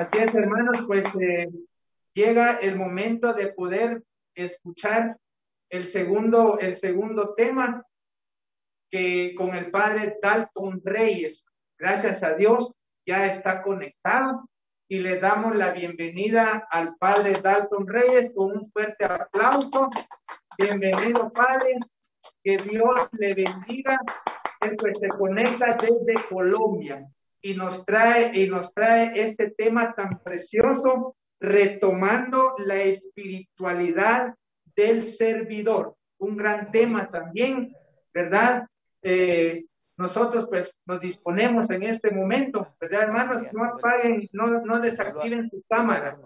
Así es, hermanos, pues eh, llega el momento de poder escuchar el segundo, el segundo tema que con el padre Dalton Reyes, gracias a Dios, ya está conectado y le damos la bienvenida al padre Dalton Reyes con un fuerte aplauso. Bienvenido, padre. Que Dios le bendiga. Él pues se conecta desde Colombia y nos trae y nos trae este tema tan precioso retomando la espiritualidad del servidor. Un gran tema también, ¿verdad? Eh, nosotros pues nos disponemos en este momento, ¿verdad, hermanos? No apaguen, no, no desactiven su cámara.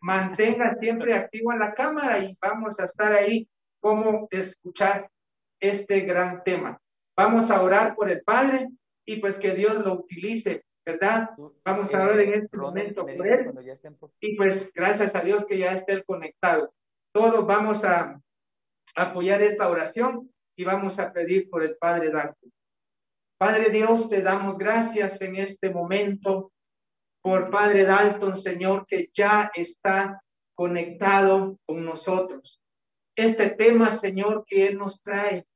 Mantengan siempre activa la cámara y vamos a estar ahí como escuchar este gran tema. Vamos a orar por el Padre y pues que Dios lo utilice, ¿verdad? Vamos a orar en este momento por él. Y pues gracias a Dios que ya esté el conectado. Todos vamos a apoyar esta oración y vamos a pedir por el Padre Dante. Padre Dios, te damos gracias en este momento por Padre Dalton, Señor, que ya está conectado con nosotros. Este tema, Señor, que Él nos trae,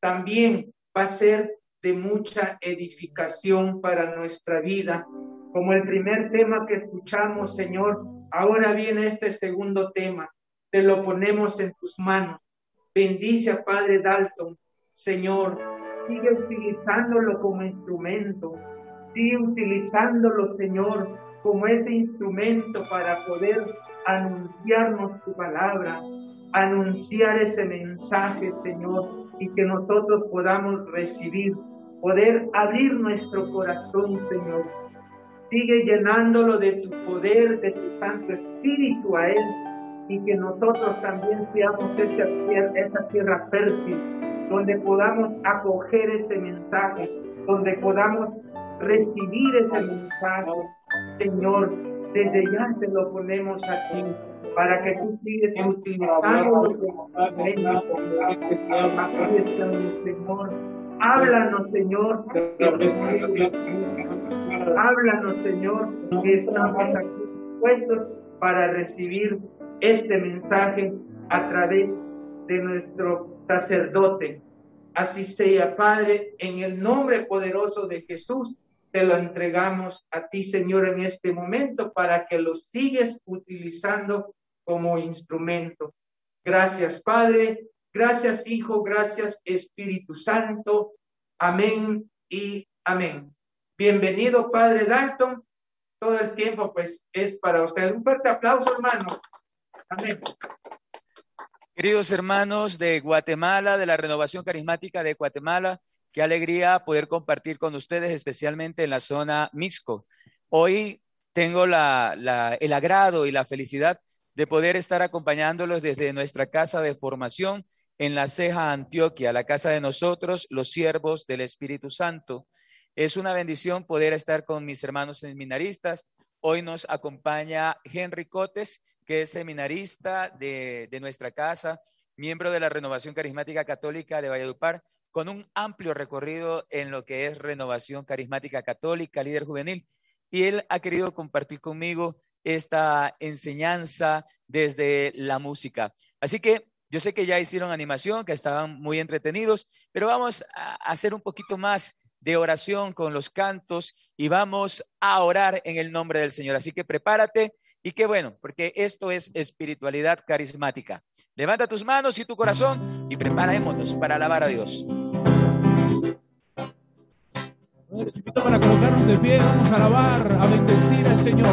también va a ser de mucha edificación para nuestra vida. Como el primer tema que escuchamos, Señor, ahora viene este segundo tema. Te lo ponemos en tus manos. Bendice a Padre Dalton, Señor, sigue utilizándolo como instrumento, sigue utilizándolo, Señor, como ese instrumento para poder anunciarnos tu palabra, anunciar ese mensaje, Señor, y que nosotros podamos recibir, poder abrir nuestro corazón, Señor. Sigue llenándolo de tu poder, de tu Santo Espíritu a Él, y que nosotros también seamos esa tierra, esa tierra fértil donde podamos acoger ese mensaje, donde podamos recibir ese mensaje. Señor, desde ya te lo ponemos aquí para que tú sigues utilizando Señor. Háblanos, Señor. Háblanos, Señor, que estamos aquí puestos para recibir este mensaje a través de nuestro sacerdote. Así sea, Padre, en el nombre poderoso de Jesús, te lo entregamos a ti, Señor, en este momento para que lo sigues utilizando como instrumento. Gracias, Padre. Gracias, Hijo. Gracias, Espíritu Santo. Amén y amén. Bienvenido, Padre Dalton. Todo el tiempo, pues, es para usted. Un fuerte aplauso, hermano. Amén. Queridos hermanos de Guatemala, de la Renovación Carismática de Guatemala, qué alegría poder compartir con ustedes, especialmente en la zona Misco. Hoy tengo el agrado y la felicidad de poder estar acompañándolos desde nuestra casa de formación en la Ceja, Antioquia, la casa de nosotros, los siervos del Espíritu Santo. Es una bendición poder estar con mis hermanos seminaristas. Hoy nos acompaña Henry Cotes, que es seminarista de, nuestra casa, miembro de la Renovación Carismática Católica de Valledupar, con un amplio recorrido en lo que es Renovación Carismática Católica, líder juvenil. Y él ha querido compartir conmigo esta enseñanza desde la música. Así que yo sé que ya hicieron animación, que estaban muy entretenidos, pero vamos a hacer un poquito más de oración con los cantos y vamos a orar en el nombre del Señor. Así que prepárate y qué bueno, porque esto es espiritualidad carismática. Levanta tus manos y tu corazón y preparémonos para alabar a Dios. Para colocarnos de pie, vamos a alabar, a bendecir al Señor,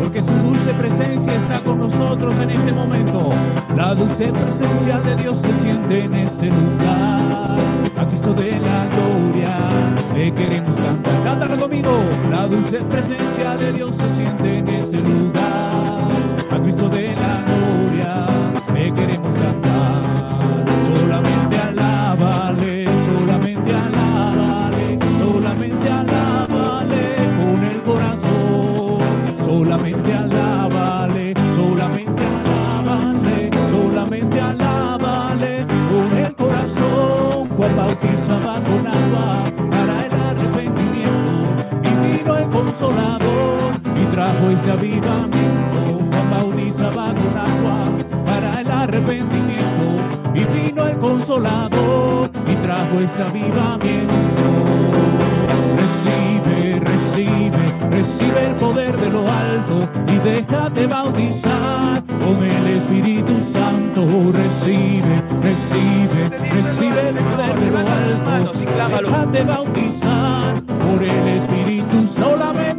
porque su dulce presencia está con nosotros en este momento. La dulce presencia de Dios se siente en este lugar, a Cristo de la gloria le queremos cantar. Cántalo conmigo, la dulce presencia de Dios se siente en este lugar, a Cristo de la gloria le queremos cantar. Consolador y trajo este avivamiento. Juan bautizaba con agua para el arrepentimiento y vino el consolador y trajo este avivamiento. Recibe, recibe, recibe el poder de lo alto y déjate bautizar con el Espíritu Santo. Recibe, recibe, recibe el poder de lo alto. Déjate bautizar por el Espíritu solamente,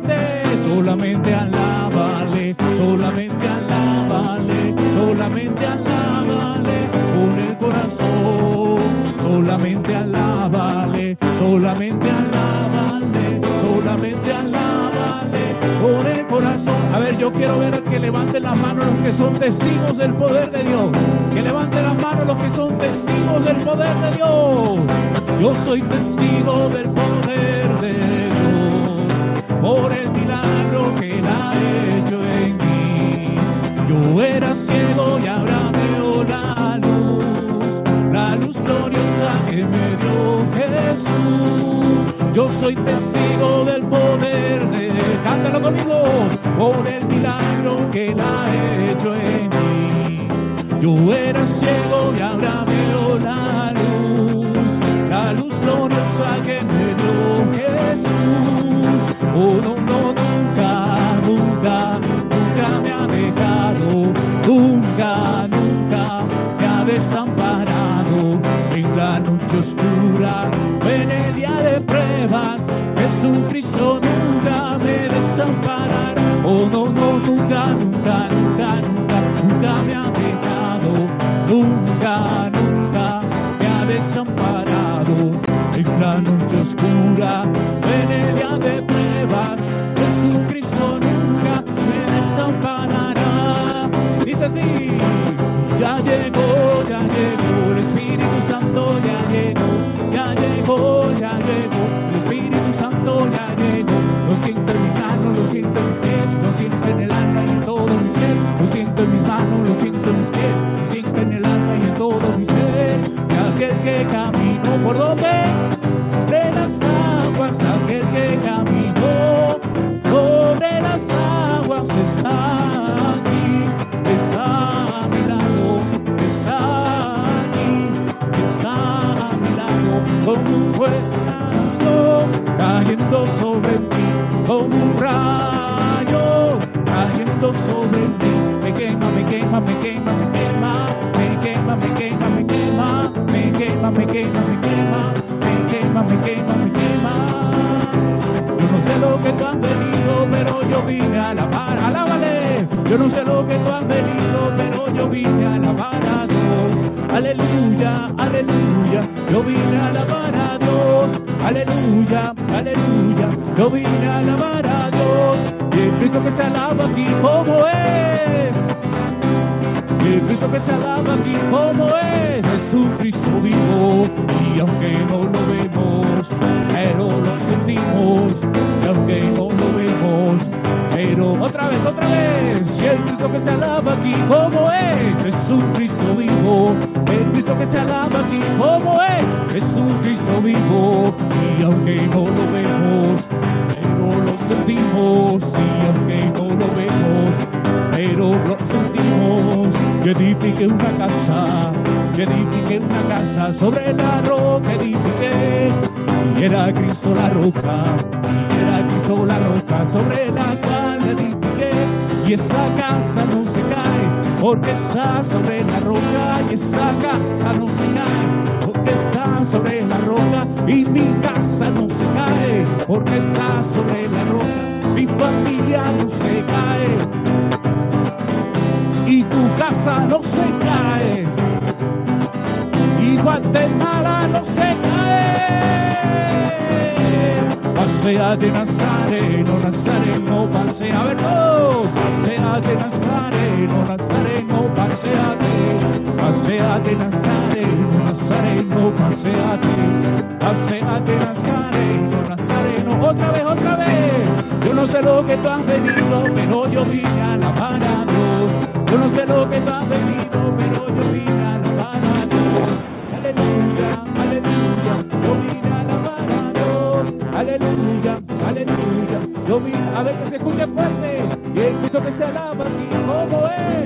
solamente alábale, solamente alábale, solamente alábale con el corazón, solamente alábale, solamente alábale, solamente alábale con el corazón. A ver, yo quiero ver que levanten las manos los que son testigos del poder de Dios. Que levanten las manos los que son testigos del poder de Dios. Yo soy testigo del poder de Dios por el milagro que Él ha hecho en mí. Yo era ciego y ahora veo la luz, la luz gloriosa que me dio Jesús. Yo soy testigo del poder de Él. Cántalo conmigo por el milagro que Él ha hecho en mí. Yo era ciego y ahora veo la luz, la luz gloriosa que me dio Jesús. Oh, no, oscura, en el día de pruebas. Jesucristo nunca me desamparará. Oh, no, no, nunca, nunca, nunca, nunca, nunca me ha dejado, nunca, nunca me ha desamparado en la noche oscura, en el día de pruebas. Jesucristo nunca me desamparará. Dice así, ya llegó, ya llegó, el Espíritu Santo ya ya llegó, ya llegó, el Espíritu Santo ya llegó. Lo siento en mis manos, lo siento en mis pies, lo siento en el alma y en todo mi ser, lo siento en mis manos, lo siento en mis pies, lo siento en el alma y en todo mi ser. Y aquel que caminó por donde como un rayo cayendo sobre ti, me quema, me quema, me quema, me quema, me quema, me quema, me quema, me quema, me quema, me quema, me quema, me quema, me quema. Yo no sé lo que tú has venido, pero yo vine a alabar, alábale. Yo no sé lo que tú has venido, pero yo vine a alabar a Dios. Aleluya, aleluya, yo vine a alabar a Dios. Aleluya, aleluya, yo vine a alabar a Dios. Y el Cristo que se alaba aquí como es. Y el Cristo que se alaba aquí como es Jesucristo vivo y aunque no lo vemos otra vez y el Cristo que se alaba aquí como es Jesucristo vivo el Cristo que se alaba aquí como es Jesucristo vivo y aunque no lo vemos pero lo sentimos y aunque no lo vemos pero lo sentimos. Yo edifiqué una casa, yo edifiqué una casa sobre la roca, edifiqué. Y era Cristo la roca, y era Cristo la roca sobre la edifiqué. Y esa casa no se cae, porque está sobre la roca, y esa casa no se cae, porque está sobre la roca, y mi casa no se cae, porque está sobre la roca, mi familia no se cae y tu casa no se cae. Y Guatemala no se cae. Pasea de Nazareno, Nazareno, pasea, a ver todos. Pasea de Nazareno, Nazareno, paseate. Pasea de Nazareno, Nazareno, paseate. Pasea de Nazareno, Nazareno, otra vez, otra vez. Yo no sé lo que tú has venido, pero yo vine a alabar a Dios. Yo no sé lo que tú has venido, pero yo vine Aleluya, aleluya, yo vine a ver que se escuche fuerte. Y el Bendito que se alaba aquí, como es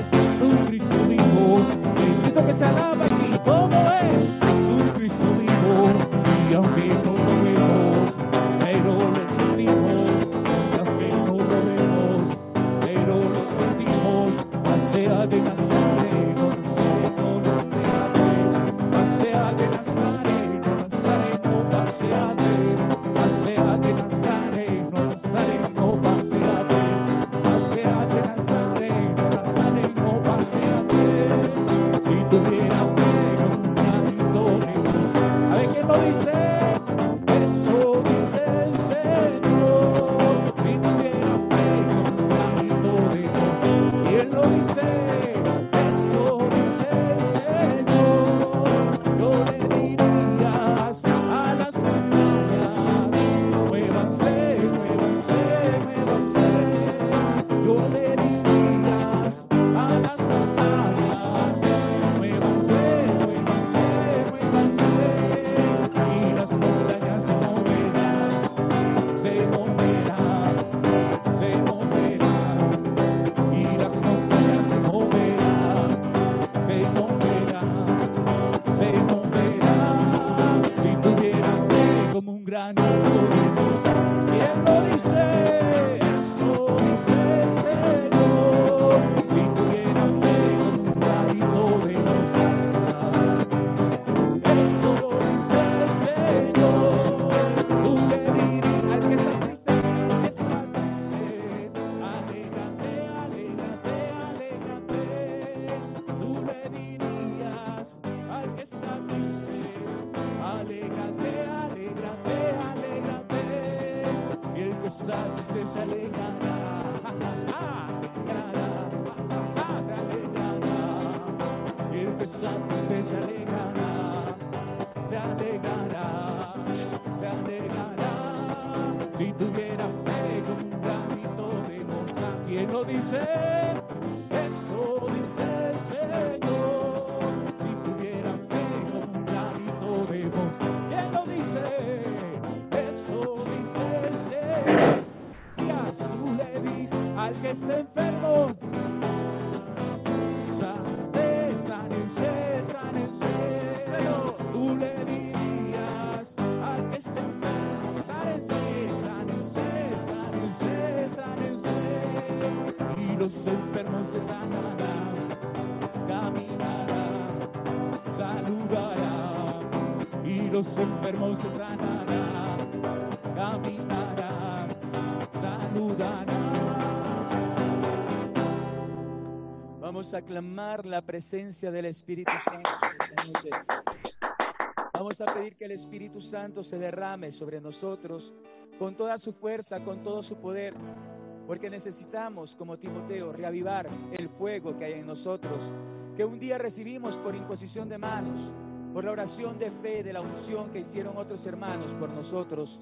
los enfermos se sanarán, caminarán, saludarán. Y los enfermos se sanarán, caminarán, saludarán. Vamos a clamar la presencia del Espíritu Santo. Vamos a pedir que el Espíritu Santo se derrame sobre nosotros con toda su fuerza, con todo su poder, porque necesitamos, como Timoteo, reavivar el fuego que hay en nosotros, que un día recibimos por imposición de manos, por la oración de fe, de la unción que hicieron otros hermanos por nosotros.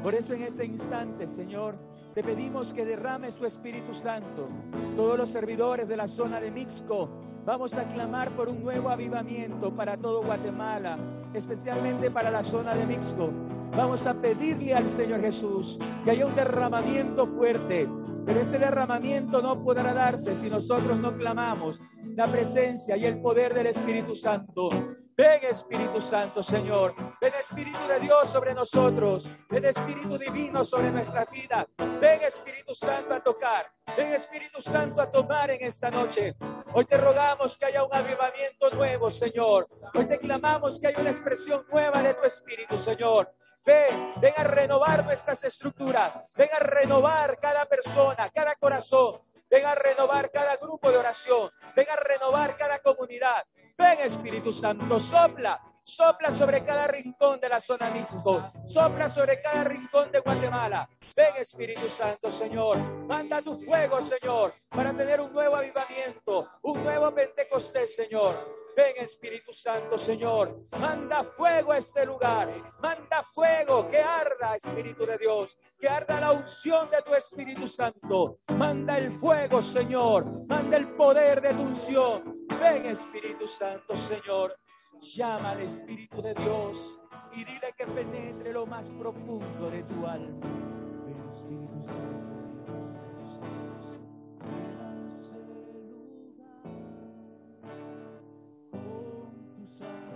Por eso en este instante, Señor, te pedimos que derrames tu Espíritu Santo. Todos los servidores de la zona de Mixco, vamos a clamar por un nuevo avivamiento para todo Guatemala, especialmente para la zona de Mixco. Vamos a pedirle al Señor Jesús que haya un derramamiento fuerte, pero este derramamiento no podrá darse si nosotros no clamamos la presencia y el poder del Espíritu Santo. Ven Espíritu Santo, Señor. Ven Espíritu de Dios sobre nosotros. Ven Espíritu Divino sobre nuestra vida. Ven Espíritu Santo a tocar. Ven Espíritu Santo a tomar en esta noche. Hoy te rogamos que haya un avivamiento nuevo, Señor. Hoy te clamamos que haya una expresión nueva de tu Espíritu, Señor. Ven, ven a renovar nuestras estructuras. Ven a renovar cada persona, cada corazón. Ven a renovar cada grupo de oración. Ven a renovar cada comunidad. Ven Espíritu Santo, sopla, sopla sobre cada rincón de la zona mixto, sopla sobre cada rincón de Guatemala. Ven Espíritu Santo, Señor, manda tu fuego, Señor, para tener un nuevo avivamiento, un nuevo Pentecostés, Señor. Ven Espíritu Santo, Señor, manda fuego a este lugar, manda fuego que arda, Espíritu de Dios, que arda la unción de tu Espíritu Santo. Manda el fuego, Señor, manda el poder de tu unción. Ven Espíritu Santo, Señor, llama al Espíritu de Dios y dile que penetre lo más profundo de tu alma. Ven Espíritu Santo soul.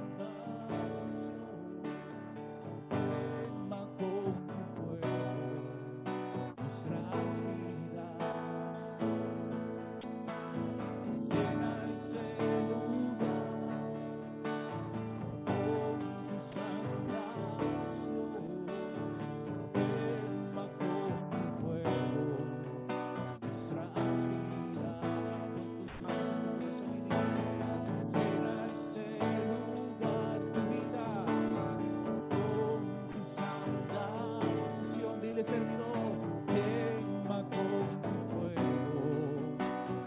Dile servidor, quema con tu fuego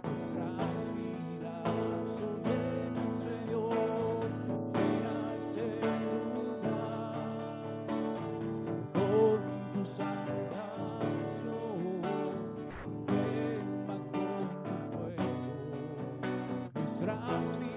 nuestras vidas, oh llena Señor, llena lugar con tu santa quema con tu fuego nuestras vidas,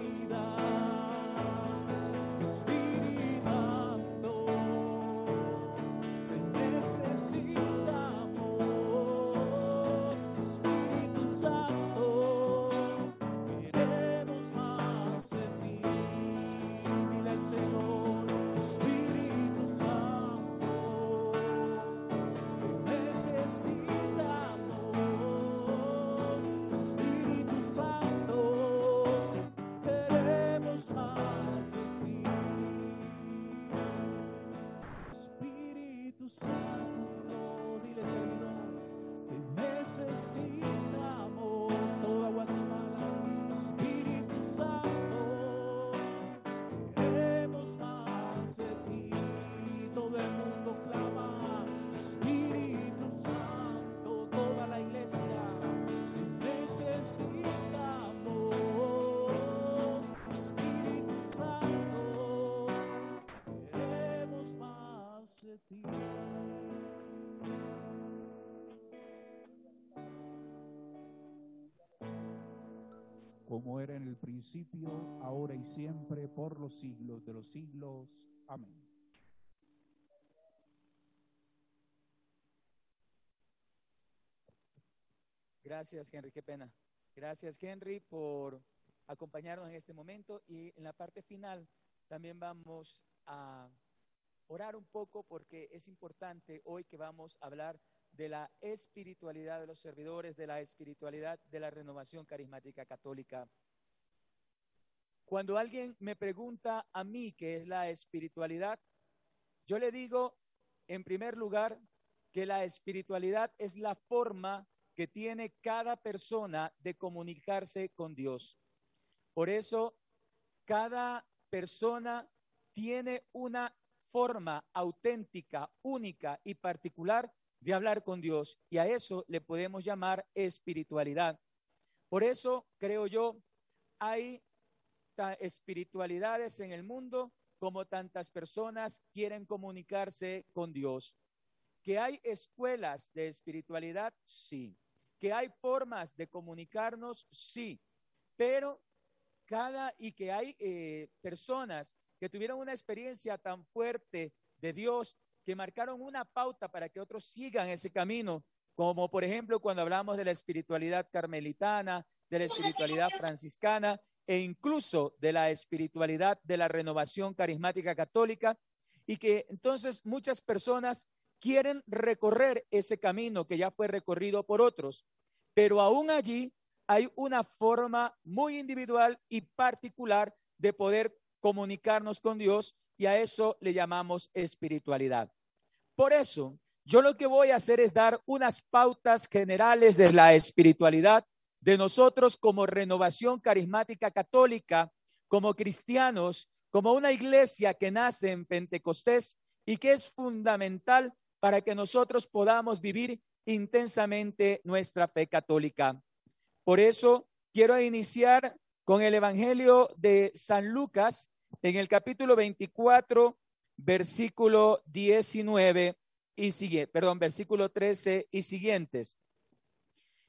necesitamos Como era en el principio, ahora y siempre, por los siglos de los siglos. Amén. Gracias, Henry, qué pena. Gracias, Henry, por acompañarnos en este momento y en la parte final también vamos a orar un poco porque es importante hoy que vamos a hablar de la espiritualidad de los servidores, de la espiritualidad de la renovación carismática católica. Cuando alguien me pregunta a mí qué es la espiritualidad, yo le digo, en primer lugar, que la espiritualidad es la forma que tiene cada persona de comunicarse con Dios. Por eso, cada persona tiene una forma auténtica, única y particular de hablar con Dios y a eso le podemos llamar espiritualidad. Por eso, creo yo, hay espiritualidades en el mundo como tantas personas quieren comunicarse con Dios. Que hay escuelas de espiritualidad, sí. Que hay formas de comunicarnos, sí. Pero cada y que hay eh, personas que tuvieron una experiencia tan fuerte de Dios que marcaron una pauta para que otros sigan ese camino, como por ejemplo cuando hablamos de la espiritualidad carmelitana, de la espiritualidad franciscana e incluso de la espiritualidad de la renovación carismática católica, y que entonces muchas personas quieren recorrer ese camino que ya fue recorrido por otros, pero aún allí hay una forma muy individual y particular de poder comunicarnos con Dios y a eso le llamamos espiritualidad. Por eso, yo lo que voy a hacer es dar unas pautas generales de la espiritualidad de nosotros como renovación carismática católica, como cristianos, como una iglesia que nace en Pentecostés y que es fundamental para que nosotros podamos vivir intensamente nuestra fe católica. Por eso quiero iniciar con el Evangelio de San Lucas en el capítulo 24, versículo 19 y sigue, perdón, versículo 13 y siguientes.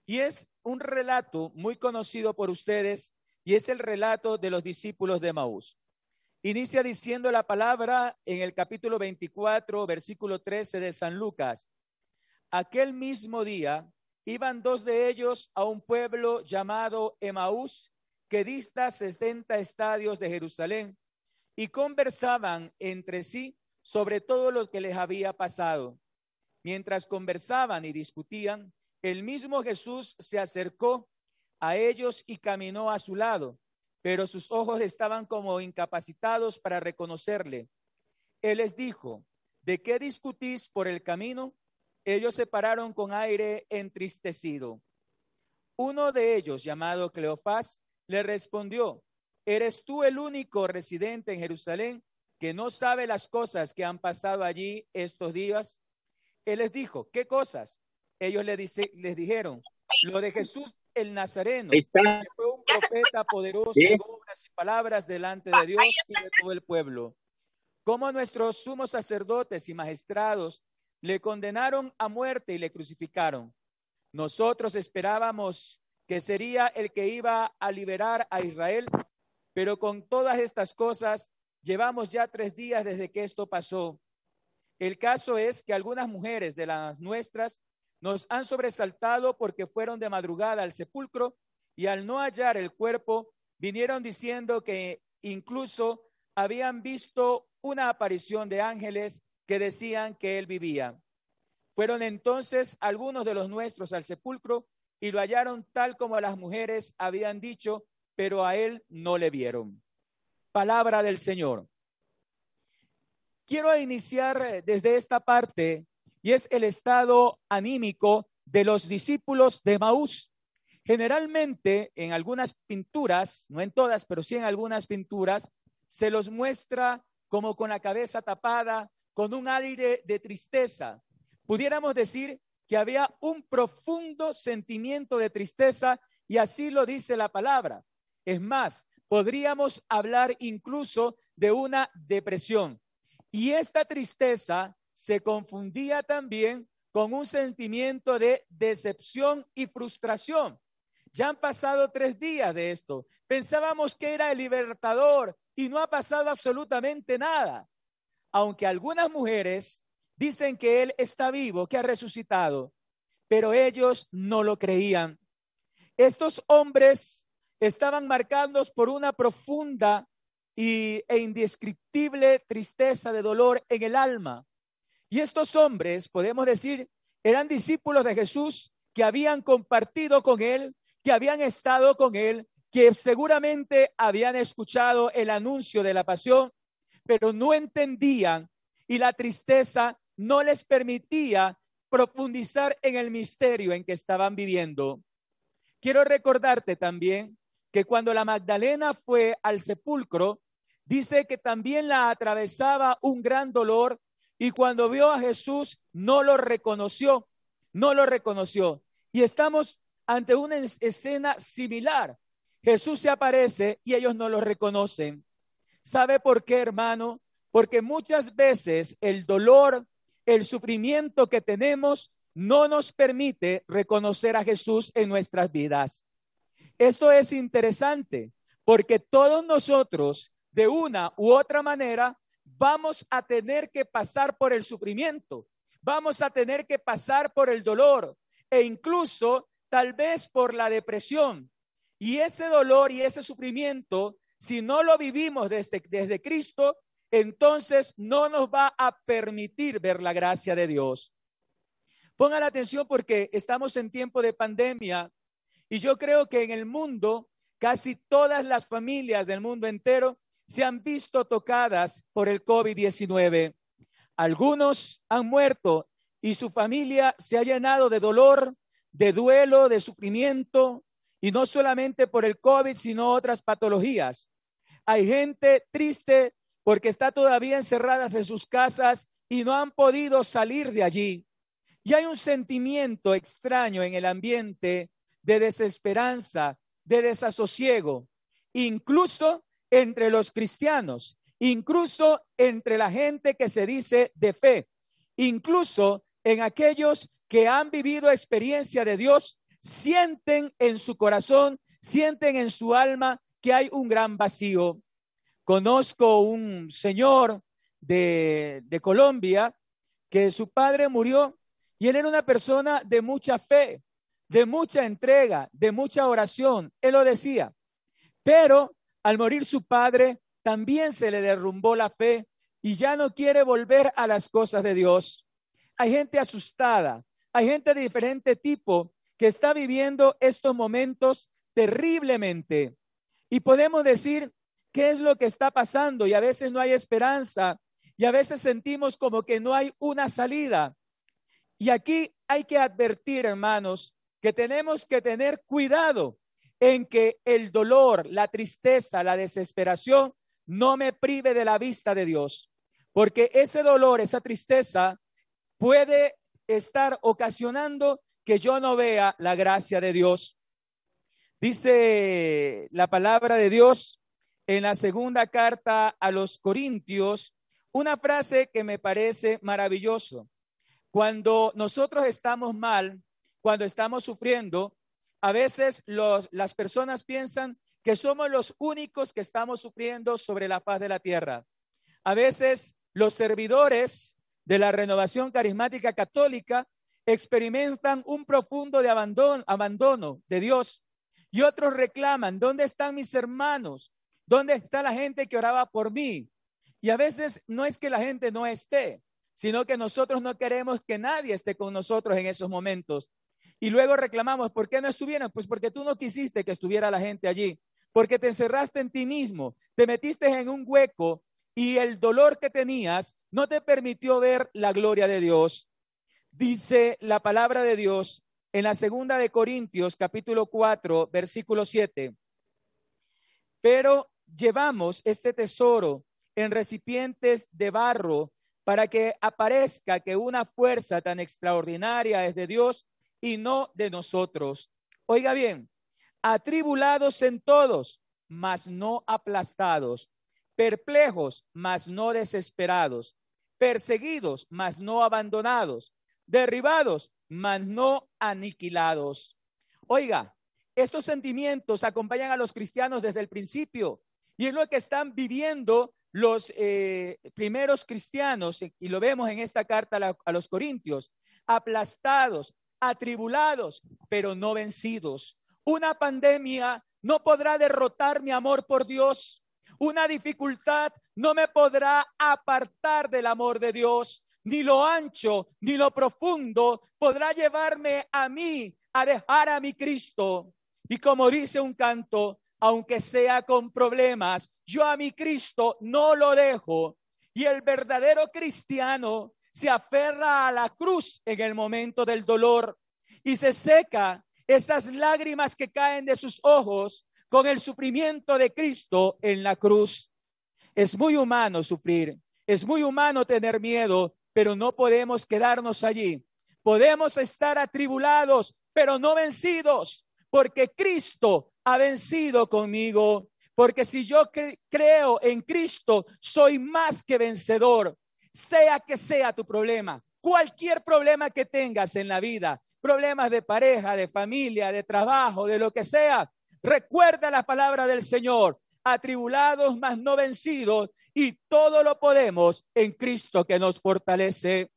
Y es un relato muy conocido por ustedes y es el relato de los discípulos de Maús. Inicia diciendo la palabra en el capítulo 24, versículo 13 de San Lucas. Aquel mismo día iban dos de ellos a un pueblo llamado Emaús, que dista 60 estadios de Jerusalén, y conversaban entre sí sobre todo lo que les había pasado. Mientras conversaban y discutían, el mismo Jesús se acercó a ellos y caminó a su lado, pero sus ojos estaban como incapacitados para reconocerle. Él les dijo, ¿de qué discutís por el camino? Ellos se pararon con aire entristecido. Uno de ellos, llamado Cleofás, le respondió, ¿eres tú el único residente en Jerusalén que no sabe las cosas que han pasado allí estos días? Él les dijo, ¿qué cosas? Ellos le dice, les dijeron, lo de Jesús el Nazareno, que fue un profeta poderoso Sí. en obras y palabras delante de Dios y de todo el pueblo. Como nuestros sumos sacerdotes y magistrados le condenaron a muerte y le crucificaron. Nosotros esperábamos que sería el que iba a liberar a Israel, pero con todas estas cosas llevamos ya tres días desde que esto pasó. El caso es que algunas mujeres de las nuestras nos han sobresaltado porque fueron de madrugada al sepulcro y al no hallar el cuerpo, vinieron diciendo que incluso habían visto una aparición de ángeles que decían que él vivía. Fueron entonces algunos de los nuestros al sepulcro y lo hallaron tal como las mujeres habían dicho, pero a él no le vieron. Palabra del Señor. Quiero iniciar eh, desde esta parte y es el estado anímico de los discípulos de Maús. Generalmente en algunas pinturas, no en todas, pero sí en algunas pinturas, se los muestra como con la cabeza tapada, con un aire de tristeza. Pudiéramos decir que había un profundo sentimiento de tristeza y así lo dice la palabra. Es más, podríamos hablar incluso de una depresión. Y esta tristeza se confundía también con un sentimiento de decepción y frustración. Ya han pasado tres días de esto. Pensábamos que era el libertador y no ha pasado absolutamente nada. Aunque algunas mujeres dicen que Él está vivo, que ha resucitado, pero ellos no lo creían. Estos hombres estaban marcados por una profunda y, e indescriptible tristeza de dolor en el alma. Y estos hombres, podemos decir, eran discípulos de Jesús que habían compartido con Él, que habían estado con Él, que seguramente habían escuchado el anuncio de la pasión, pero no entendían y la tristeza no les permitía profundizar en el misterio en que estaban viviendo. Quiero recordarte también que cuando la Magdalena fue al sepulcro, dice que también la atravesaba un gran dolor y cuando vio a Jesús no lo reconoció, no lo reconoció. Y estamos ante una escena similar. Jesús se aparece y ellos no lo reconocen. ¿Sabe por qué, hermano? Porque muchas veces el dolor, el sufrimiento que tenemos no nos permite reconocer a Jesús en nuestras vidas. Esto es interesante porque todos nosotros, de una u otra manera, vamos a tener que pasar por el sufrimiento, vamos a tener que pasar por el dolor e incluso tal vez por la depresión. Y ese dolor y ese sufrimiento, si no lo vivimos desde, desde Cristo, entonces no nos va a permitir ver la gracia de Dios. Pongan atención porque estamos en tiempo de pandemia y yo creo que en el mundo casi todas las familias del mundo entero se han visto tocadas por el COVID-19. Algunos han muerto y su familia se ha llenado de dolor, de duelo, de sufrimiento, y no solamente por el COVID, sino otras patologías. Hay gente triste porque está todavía encerradas en sus casas y no han podido salir de allí. Y hay un sentimiento extraño en el ambiente de desesperanza, de desasosiego, incluso entre los cristianos, incluso entre la gente que se dice de fe, incluso en aquellos que han vivido experiencia de Dios, sienten en su corazón, sienten en su alma que hay un gran vacío. Conozco un señor de, de Colombia que su padre murió y él era una persona de mucha fe, de mucha entrega, de mucha oración. Él lo decía. Pero al morir su padre, también se le derrumbó la fe y ya no quiere volver a las cosas de Dios. Hay gente asustada, hay gente de diferente tipo que está viviendo estos momentos terriblemente. Y podemos decir qué es lo que está pasando y a veces no hay esperanza y a veces sentimos como que no hay una salida. Y aquí hay que advertir, hermanos, que tenemos que tener cuidado en que el dolor, la tristeza, la desesperación no me prive de la vista de Dios, porque ese dolor, esa tristeza puede estar ocasionando que yo no vea la gracia de Dios. Dice la palabra de Dios en la segunda carta a los Corintios una frase que me parece maravilloso. Cuando nosotros estamos mal, cuando estamos sufriendo, a veces las personas piensan que somos los únicos que estamos sufriendo sobre la faz de la tierra. A veces los servidores de la renovación carismática católica experimentan un profundo de abandono, abandono de Dios y otros reclaman, ¿dónde están mis hermanos? ¿Dónde está la gente que oraba por mí? Y a veces no es que la gente no esté, sino que nosotros no queremos que nadie esté con nosotros en esos momentos. Y luego reclamamos, ¿por qué no estuvieron? Pues porque tú no quisiste que estuviera la gente allí, porque te encerraste en ti mismo, te metiste en un hueco y el dolor que tenías no te permitió ver la gloria de Dios. Dice la palabra de Dios en la segunda de Corintios capítulo 4, versículo 7. Pero llevamos este tesoro en recipientes de barro para que aparezca que una fuerza tan extraordinaria es de Dios y no de nosotros. Oiga bien, atribulados en todos, mas no aplastados, perplejos, mas no desesperados, perseguidos, mas no abandonados, derribados, mas no aniquilados. Oiga, estos sentimientos acompañan a los cristianos desde el principio y es lo que están viviendo los eh, primeros cristianos, y lo vemos en esta carta a, los Corintios, aplastados, atribulados, pero no vencidos. Una pandemia no podrá derrotar mi amor por Dios. Una dificultad no me podrá apartar del amor de Dios. Ni lo ancho ni lo profundo podrá llevarme a mí a dejar a mi Cristo. Y como dice un canto, aunque sea con problemas, yo a mi Cristo no lo dejo. Y el verdadero cristiano se aferra a la cruz en el momento del dolor y se seca esas lágrimas que caen de sus ojos con el sufrimiento de Cristo en la cruz. Es muy humano sufrir, es muy humano tener miedo, pero no podemos quedarnos allí. Podemos estar atribulados, pero no vencidos, porque Cristo ha vencido conmigo. Porque si yo creo en Cristo, soy más que vencedor, sea que sea tu problema, cualquier problema que tengas en la vida, problemas de pareja, de familia, de trabajo, de lo que sea, recuerda la palabra del Señor, atribulados mas no vencidos, y todo lo podemos en Cristo que nos fortalece.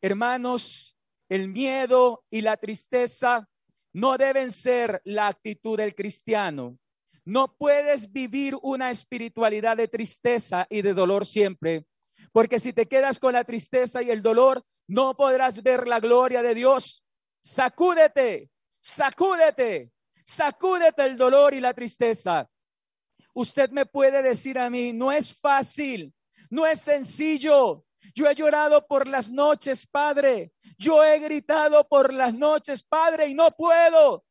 Hermanos, el miedo y la tristeza no deben ser la actitud del cristiano. No puedes vivir una espiritualidad de tristeza y de dolor siempre, porque si te quedas con la tristeza y el dolor, no podrás ver la gloria de Dios. Sacúdete, sacúdete, sacúdete el dolor y la tristeza. Usted me puede decir a mí, no es fácil, no es sencillo, yo he llorado por las noches, Padre. Yo he gritado por las noches, Padre, y no puedo.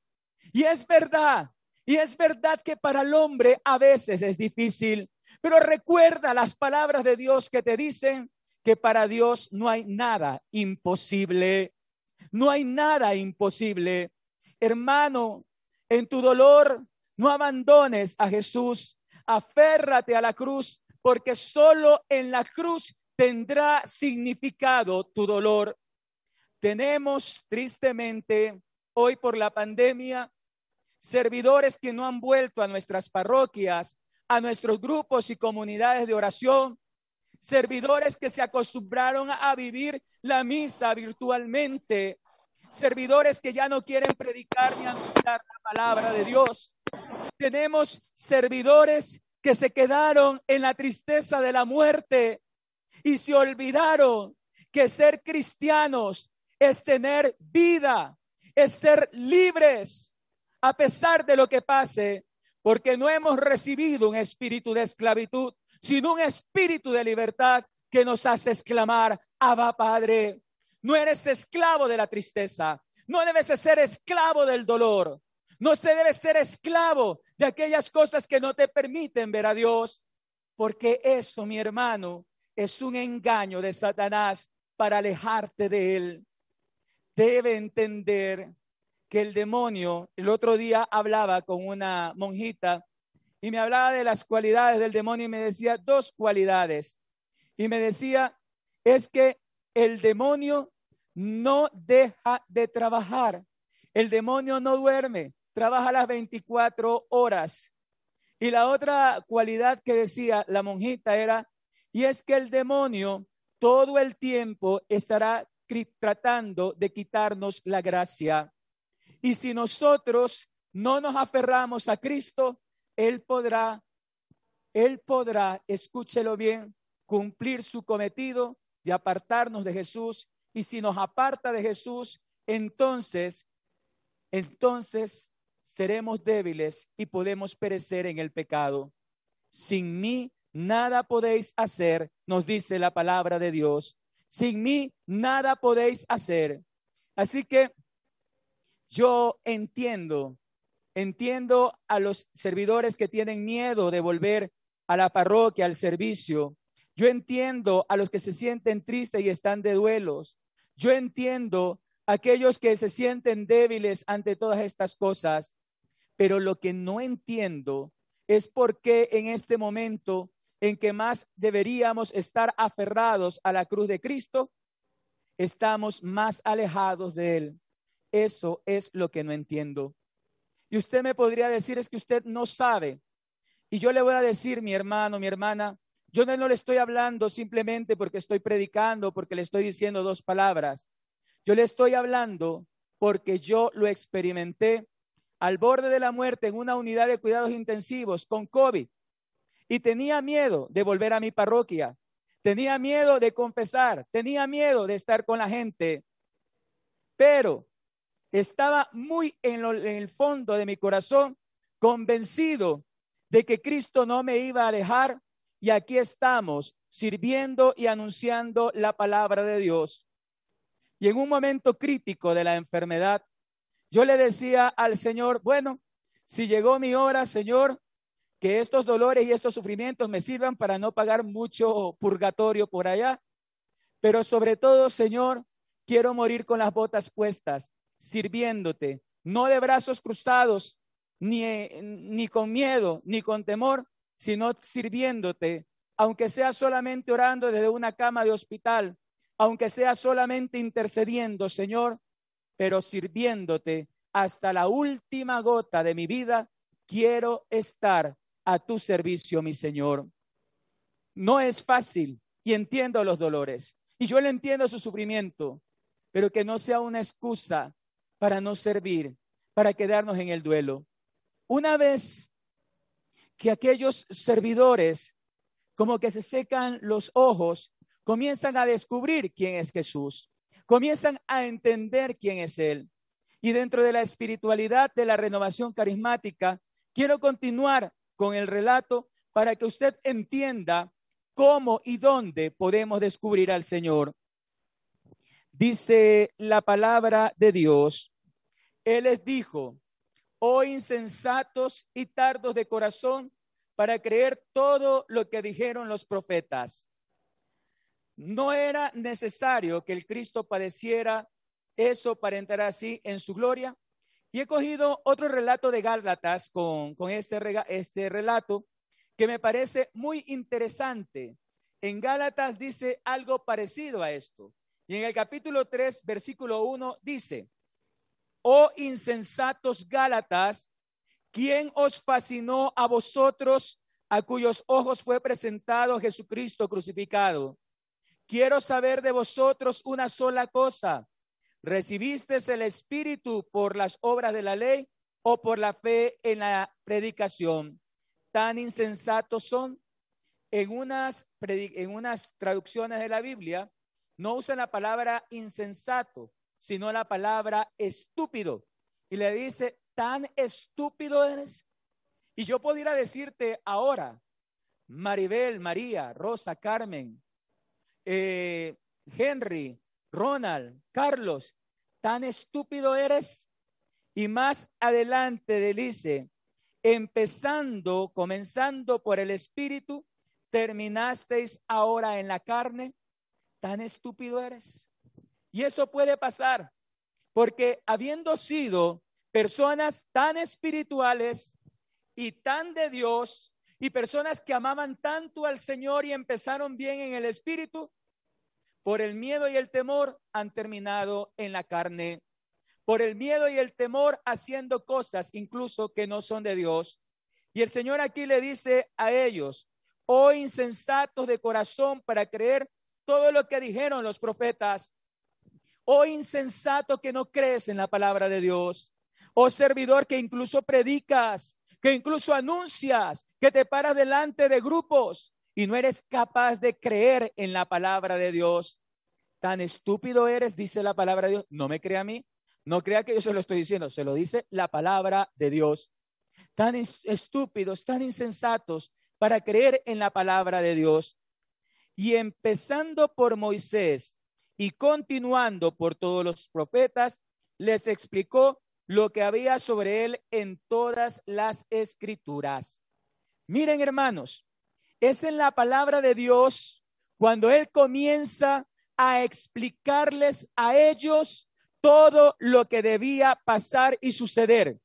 Y es verdad, y es verdad que para el hombre a veces es difícil, pero recuerda las palabras de Dios que te dicen que para Dios no hay nada imposible. No hay nada imposible. Hermano, en tu dolor, no abandones a Jesús. Aférrate a la cruz, porque solo en la cruz tendrá significado tu dolor. Tenemos tristemente hoy por la pandemia servidores que no han vuelto a nuestras parroquias, a nuestros grupos y comunidades de oración, servidores que se acostumbraron a vivir la misa virtualmente, servidores que ya no quieren predicar ni anunciar la palabra de Dios. Tenemos servidores que se quedaron en la tristeza de la muerte, y se olvidaron que ser cristianos es tener vida, es ser libres a pesar de lo que pase, porque no hemos recibido un espíritu de esclavitud, sino un espíritu de libertad que nos hace exclamar, Abba Padre, no eres esclavo de la tristeza, no debes ser esclavo del dolor, no se debe ser esclavo de aquellas cosas que no te permiten ver a Dios, porque eso, mi hermano, es un engaño de Satanás para alejarte de él. debe entender que el demonio, el otro día hablaba con una monjita y me hablaba de las cualidades del demonio y me decía dos cualidades. Y me decía, es que el demonio no deja de trabajar. El demonio no duerme, trabaja las 24 horas. Y la otra cualidad que decía la monjita era, y es que el demonio todo el tiempo estará tratando de quitarnos la gracia. Y si nosotros no nos aferramos a Cristo, Él podrá, Él podrá, escúchelo bien, cumplir su cometido de apartarnos de Jesús. Y si nos aparta de Jesús, entonces, entonces seremos débiles y podemos perecer en el pecado. Sin mí nada podéis hacer, nos dice la palabra de Dios. Sin mí nada podéis hacer. Así que yo entiendo, entiendo a los servidores que tienen miedo de volver a la parroquia, al servicio. Yo entiendo a los que se sienten tristes y están de duelos. Yo entiendo a aquellos que se sienten débiles ante todas estas cosas. Pero lo que no entiendo es por qué en este momento en que más deberíamos estar aferrados a la cruz de Cristo, estamos más alejados de Él. Eso es lo que no entiendo. Y usted me podría decir, es que usted no sabe. Y yo le voy a decir, mi hermano, mi hermana, yo no, le estoy hablando simplemente porque estoy predicando, porque le estoy diciendo dos palabras. Yo le estoy hablando porque yo lo experimenté al borde de la muerte en una unidad de cuidados intensivos con COVID y tenía miedo de volver a mi parroquia, tenía miedo de confesar, tenía miedo de estar con la gente, pero estaba muy en, el fondo de mi corazón convencido de que Cristo no me iba a dejar y aquí estamos sirviendo y anunciando la palabra de Dios. Y en un momento crítico de la enfermedad, yo le decía al Señor, bueno, si llegó mi hora, Señor, que estos dolores y estos sufrimientos me sirvan para no pagar mucho purgatorio por allá. Pero sobre todo, Señor, quiero morir con las botas puestas, sirviéndote, no de brazos cruzados, ni, ni con miedo, ni con temor, sino sirviéndote, aunque sea solamente orando desde una cama de hospital, aunque sea solamente intercediendo, Señor, pero sirviéndote hasta la última gota de mi vida, quiero estar a tu servicio, mi Señor. No es fácil y entiendo los dolores y yo le entiendo su sufrimiento, pero que no sea una excusa para no servir, para quedarnos en el duelo. Una vez que aquellos servidores como que se secan los ojos, comienzan a descubrir quién es Jesús, comienzan a entender quién es Él. Y dentro de la espiritualidad de la renovación carismática, quiero continuar con el relato para que usted entienda cómo y dónde podemos descubrir al Señor. Dice la palabra de Dios, Él les dijo, oh insensatos y tardos de corazón, para creer todo lo que dijeron los profetas. No era necesario que el Cristo padeciera eso para entrar así en su gloria. Y he cogido otro relato de Gálatas con, este, este relato que me parece muy interesante. En Gálatas dice algo parecido a esto. Y en el capítulo 3, versículo 1 dice, oh insensatos Gálatas, ¿quién os fascinó a vosotros a cuyos ojos fue presentado Jesucristo crucificado? Quiero saber de vosotros una sola cosa ¿Recibiste el Espíritu por las obras de la ley o por la fe en la predicación? Tan insensatos son. En unas, en unas traducciones de la Biblia no usan la palabra insensato, sino la palabra estúpido. Y le dice, tan estúpido eres. Y yo podría decirte ahora, Maribel, María, Rosa, Carmen, eh, Henry, Ronald, Carlos, tan estúpido eres. Y más adelante dice, empezando, comenzando por el Espíritu, terminasteis ahora en la carne, tan estúpido eres. Y eso puede pasar. porque habiendo sido personas tan espirituales y tan de Dios, y personas que amaban tanto al Señor y empezaron bien en el espíritu, por el miedo y el temor han terminado en la carne. Por el miedo y el temor haciendo cosas incluso que no son de Dios. Y el Señor aquí le dice a ellos, oh insensatos de corazón para creer todo lo que dijeron los profetas. Oh insensato que no crees en la palabra de Dios. Oh servidor que incluso predicas, que incluso anuncias, que te paras delante de grupos y no eres capaz de creer en la palabra de Dios. Tan estúpido eres, dice la palabra de Dios. No me crea a mí. No crea que yo se lo estoy diciendo, se lo dice la palabra de Dios tan estúpidos, tan insensatos para creer en la palabra de Dios. Y empezando por Moisés y continuando por todos los profetas, les explicó lo que había sobre él en todas las escrituras. Miren, hermanos, es en la palabra de Dios cuando él comienza a explicarles a ellos todo lo que debía pasar y suceder.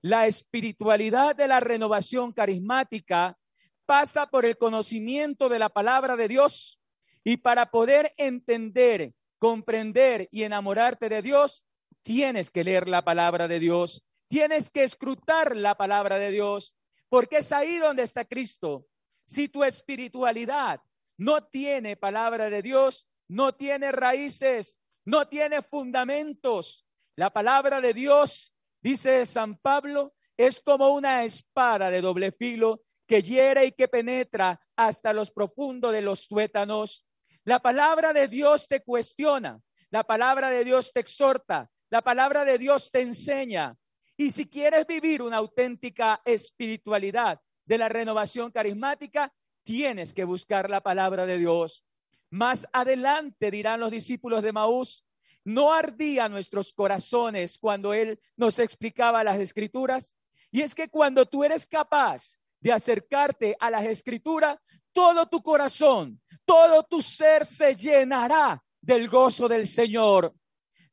La espiritualidad de la renovación carismática pasa por el conocimiento de la palabra de Dios y para poder entender, comprender y enamorarte de Dios, tienes que leer la palabra de Dios, tienes que escrutar la palabra de Dios, porque es ahí donde está Cristo. Si tu espiritualidad no tiene palabra de Dios, no tiene raíces, no tiene fundamentos, la palabra de Dios Dice San Pablo, es como una espada de doble filo que hiere y que penetra hasta los profundos de los tuétanos. La palabra de Dios te cuestiona, la palabra de Dios te exhorta, la palabra de Dios te enseña. Y si quieres vivir una auténtica espiritualidad de la renovación carismática, tienes que buscar la palabra de Dios. Más adelante dirán los discípulos de Maús, no ardía nuestros corazones cuando Él nos explicaba las escrituras. Y es que cuando tú eres capaz de acercarte a las escrituras, todo tu corazón, todo tu ser se llenará del gozo del Señor.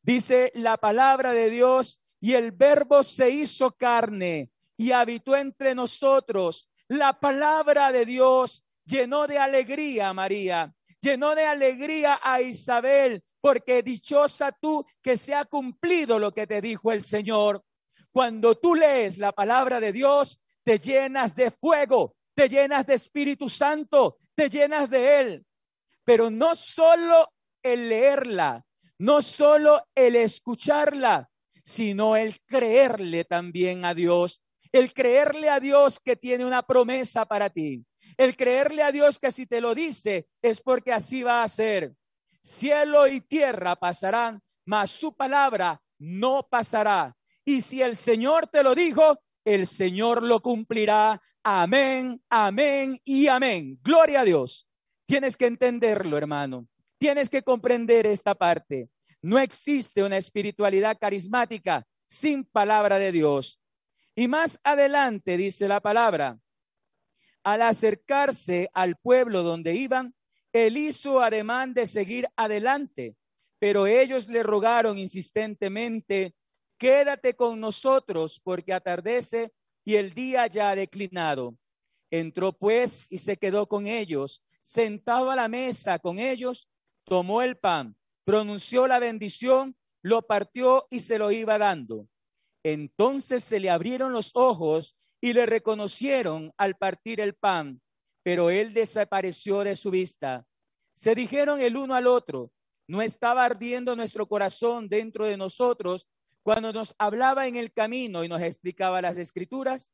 Dice la palabra de Dios, y el verbo se hizo carne y habitó entre nosotros. La palabra de Dios llenó de alegría a María, llenó de alegría a Isabel, porque dichosa tú que se ha cumplido lo que te dijo el Señor. Cuando tú lees la palabra de Dios, te llenas de fuego, te llenas de Espíritu Santo, te llenas de Él. Pero no solo el leerla, no solo el escucharla, sino el creerle también a Dios, el creerle a Dios que tiene una promesa para ti, el creerle a Dios que si te lo dice es porque así va a ser. Cielo y tierra pasarán, mas su palabra no pasará. Y si el Señor te lo dijo, el Señor lo cumplirá. Amén, amén y amén. Gloria a Dios. Tienes que entenderlo, hermano. Tienes que comprender esta parte. No existe una espiritualidad carismática sin palabra de Dios. Y más adelante dice la palabra, al acercarse al pueblo donde iban, él hizo ademán de seguir adelante, pero ellos le rogaron insistentemente, quédate con nosotros porque atardece y el día ya ha declinado. Entró pues y se quedó con ellos, sentado a la mesa con ellos, tomó el pan, pronunció la bendición, lo partió y se lo iba dando. Entonces se le abrieron los ojos y le reconocieron al partir el pan pero él desapareció de su vista. Se dijeron el uno al otro, no estaba ardiendo nuestro corazón dentro de nosotros cuando nos hablaba en el camino y nos explicaba las escrituras.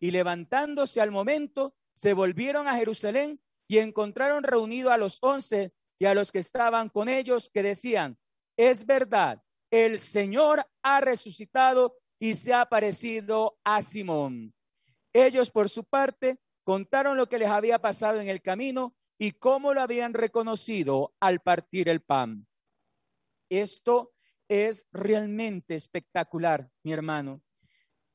Y levantándose al momento, se volvieron a Jerusalén y encontraron reunido a los once y a los que estaban con ellos que decían, es verdad, el Señor ha resucitado y se ha aparecido a Simón. Ellos, por su parte, contaron lo que les había pasado en el camino y cómo lo habían reconocido al partir el pan. Esto es realmente espectacular, mi hermano.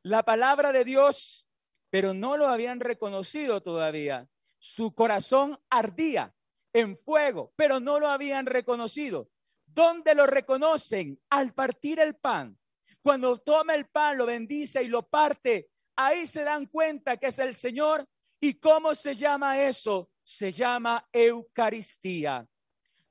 La palabra de Dios, pero no lo habían reconocido todavía. Su corazón ardía en fuego, pero no lo habían reconocido. ¿Dónde lo reconocen? Al partir el pan. Cuando toma el pan, lo bendice y lo parte, ahí se dan cuenta que es el Señor. ¿Y cómo se llama eso? Se llama Eucaristía.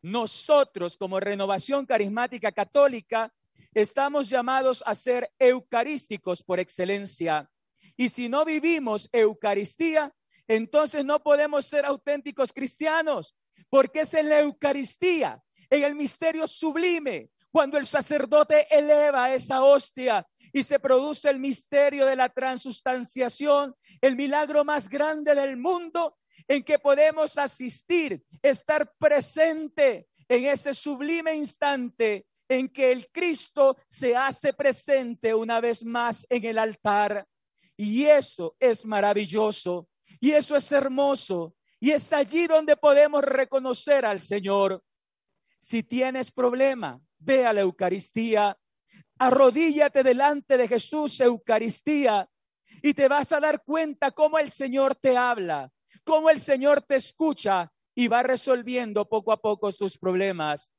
Nosotros como renovación carismática católica estamos llamados a ser eucarísticos por excelencia. Y si no vivimos Eucaristía, entonces no podemos ser auténticos cristianos, porque es en la Eucaristía, en el misterio sublime, cuando el sacerdote eleva esa hostia y se produce el misterio de la transustanciación, el milagro más grande del mundo, en que podemos asistir, estar presente en ese sublime instante en que el Cristo se hace presente una vez más en el altar. Y eso es maravilloso, y eso es hermoso, y es allí donde podemos reconocer al Señor. Si tienes problema, ve a la Eucaristía, arrodíllate delante de Jesús, Eucaristía, y te vas a dar cuenta cómo el Señor te habla, cómo el Señor te escucha y va resolviendo poco a poco tus problemas.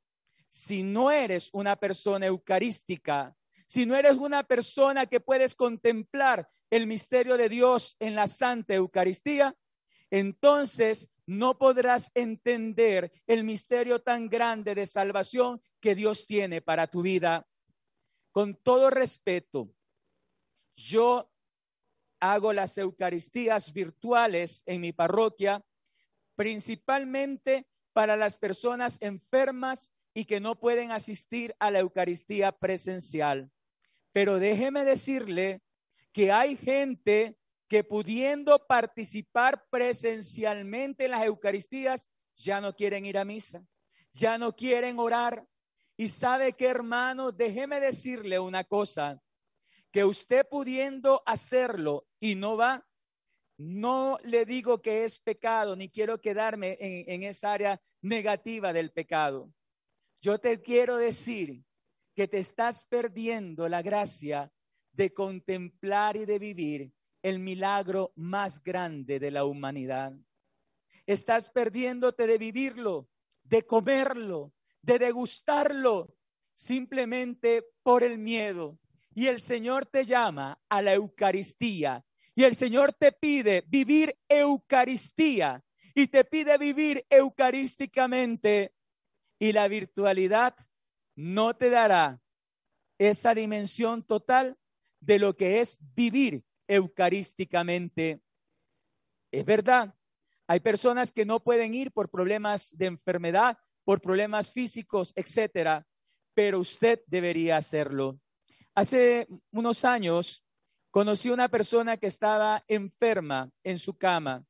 Si no eres una persona eucarística, si no eres una persona que puedes contemplar el misterio de Dios en la Santa Eucaristía, entonces no podrás entender el misterio tan grande de salvación que Dios tiene para tu vida. Con todo respeto, yo hago las Eucaristías virtuales en mi parroquia, principalmente para las personas enfermas y que no pueden asistir a la Eucaristía presencial. Pero déjeme decirle que hay gente que pudiendo participar presencialmente en las Eucaristías, ya no quieren ir a misa, ya no quieren orar. Y sabe que hermano, déjeme decirle una cosa, que usted pudiendo hacerlo y no va, no le digo que es pecado, ni quiero quedarme en, esa área negativa del pecado. Yo te quiero decir que te estás perdiendo la gracia de contemplar y de vivir el milagro más grande de la humanidad. Estás perdiéndote de vivirlo, de comerlo, de degustarlo, simplemente por el miedo. Y el Señor te llama a la Eucaristía. Y el Señor te pide vivir Eucaristía. Y te pide vivir eucarísticamente. Y la virtualidad no te dará esa dimensión total de lo que es vivir eucarísticamente. Es verdad, hay personas que no pueden ir por problemas de enfermedad, por problemas físicos, etcétera, pero usted debería hacerlo. Hace unos años conocí una persona que estaba enferma en su cama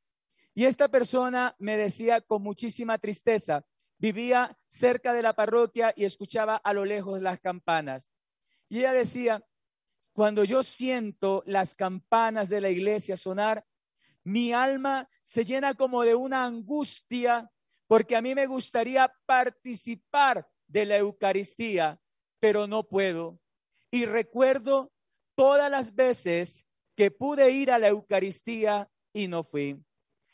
y esta persona me decía con muchísima tristeza, vivía cerca de la parroquia y escuchaba a lo lejos las campanas. Y ella decía, cuando yo siento las campanas de la iglesia sonar, mi alma se llena como de una angustia porque a mí me gustaría participar de la Eucaristía, pero no puedo. Y recuerdo todas las veces que pude ir a la Eucaristía y no fui.